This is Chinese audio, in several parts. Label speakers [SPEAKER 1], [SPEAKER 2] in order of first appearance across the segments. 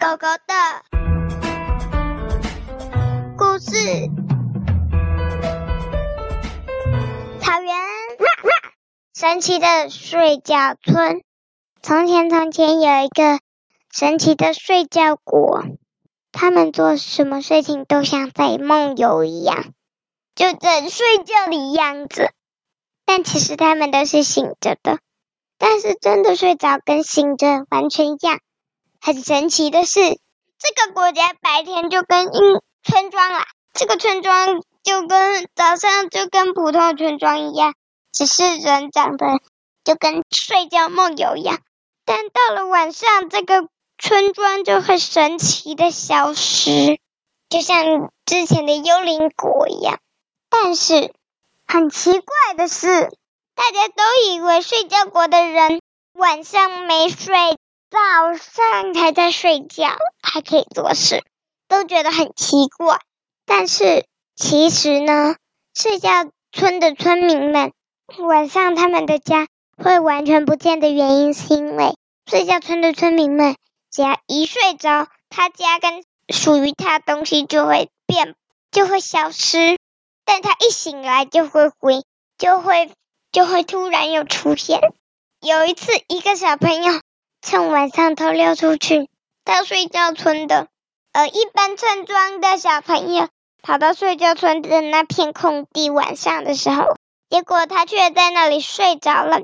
[SPEAKER 1] 狗狗的故事。草原，神奇的睡觉村。从前，从前有一个神奇的睡觉国，他们做什么事情都像在梦游一样，就在睡觉的样子。但其实他们都是醒着的。但是真的睡着跟醒着完全一样。很神奇的是，这个国家白天就跟一村庄啦，这个村庄就跟早上就跟普通村庄一样，只是人长得就跟睡觉梦游一样。但到了晚上，这个村庄就会神奇的消失，就像之前的幽灵国一样。但是很奇怪的是，大家都以为睡觉国的人晚上没睡。早上还在睡觉，还可以做事，都觉得很奇怪。但是其实呢，睡觉村的村民们晚上他们的家会完全不见的原因，是因为睡觉村的村民们只要一睡着，他家跟属于他的东西就会变，就会消失。但他一醒来就会回，就会就会突然又出现。有一次，一个小朋友。趁晚上偷溜出去到睡觉村的，呃，一般村庄的小朋友跑到睡觉村的那片空地，晚上的时候，结果他却在那里睡着了。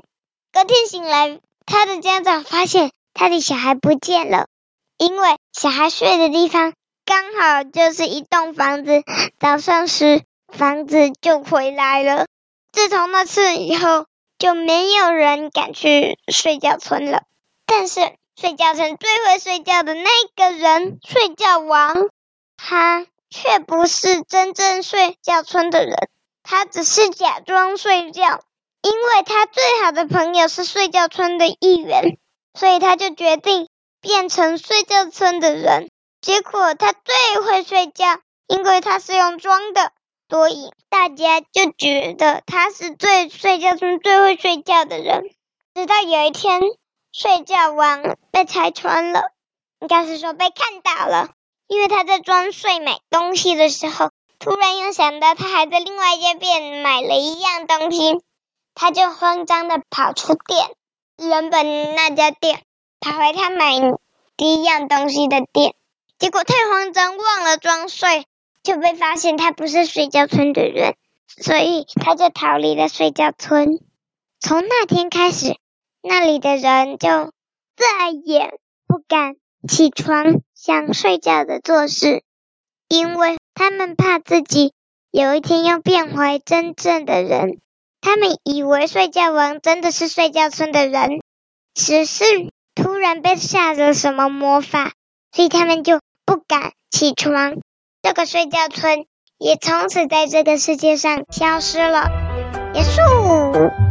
[SPEAKER 1] 隔天醒来，他的家长发现他的小孩不见了，因为小孩睡的地方刚好就是一栋房子，早上时房子就回来了。自从那次以后，就没有人敢去睡觉村了。但是睡觉村最会睡觉的那个人，睡觉王，他却不是真正睡觉村的人，他只是假装睡觉，因为他最好的朋友是睡觉村的一员，所以他就决定变成睡觉村的人。结果他最会睡觉，因为他是用装的，所以大家就觉得他是最睡觉村最会睡觉的人。直到有一天。睡觉王被拆穿了，应该是说被看到了，因为他在装睡买东西的时候，突然又想到他还在另外一家店买了一样东西，他就慌张的跑出店，原本那家店跑回他买第一样东西的店，结果太慌张忘了装睡，就被发现他不是睡觉村的人，所以他就逃离了睡觉村。从那天开始。那里的人就再也不敢起床想睡觉的做事，因为他们怕自己有一天要变回真正的人。他们以为睡觉王真的是睡觉村的人，只是突然被下了什么魔法，所以他们就不敢起床。这个睡觉村也从此在这个世界上消失了。结束。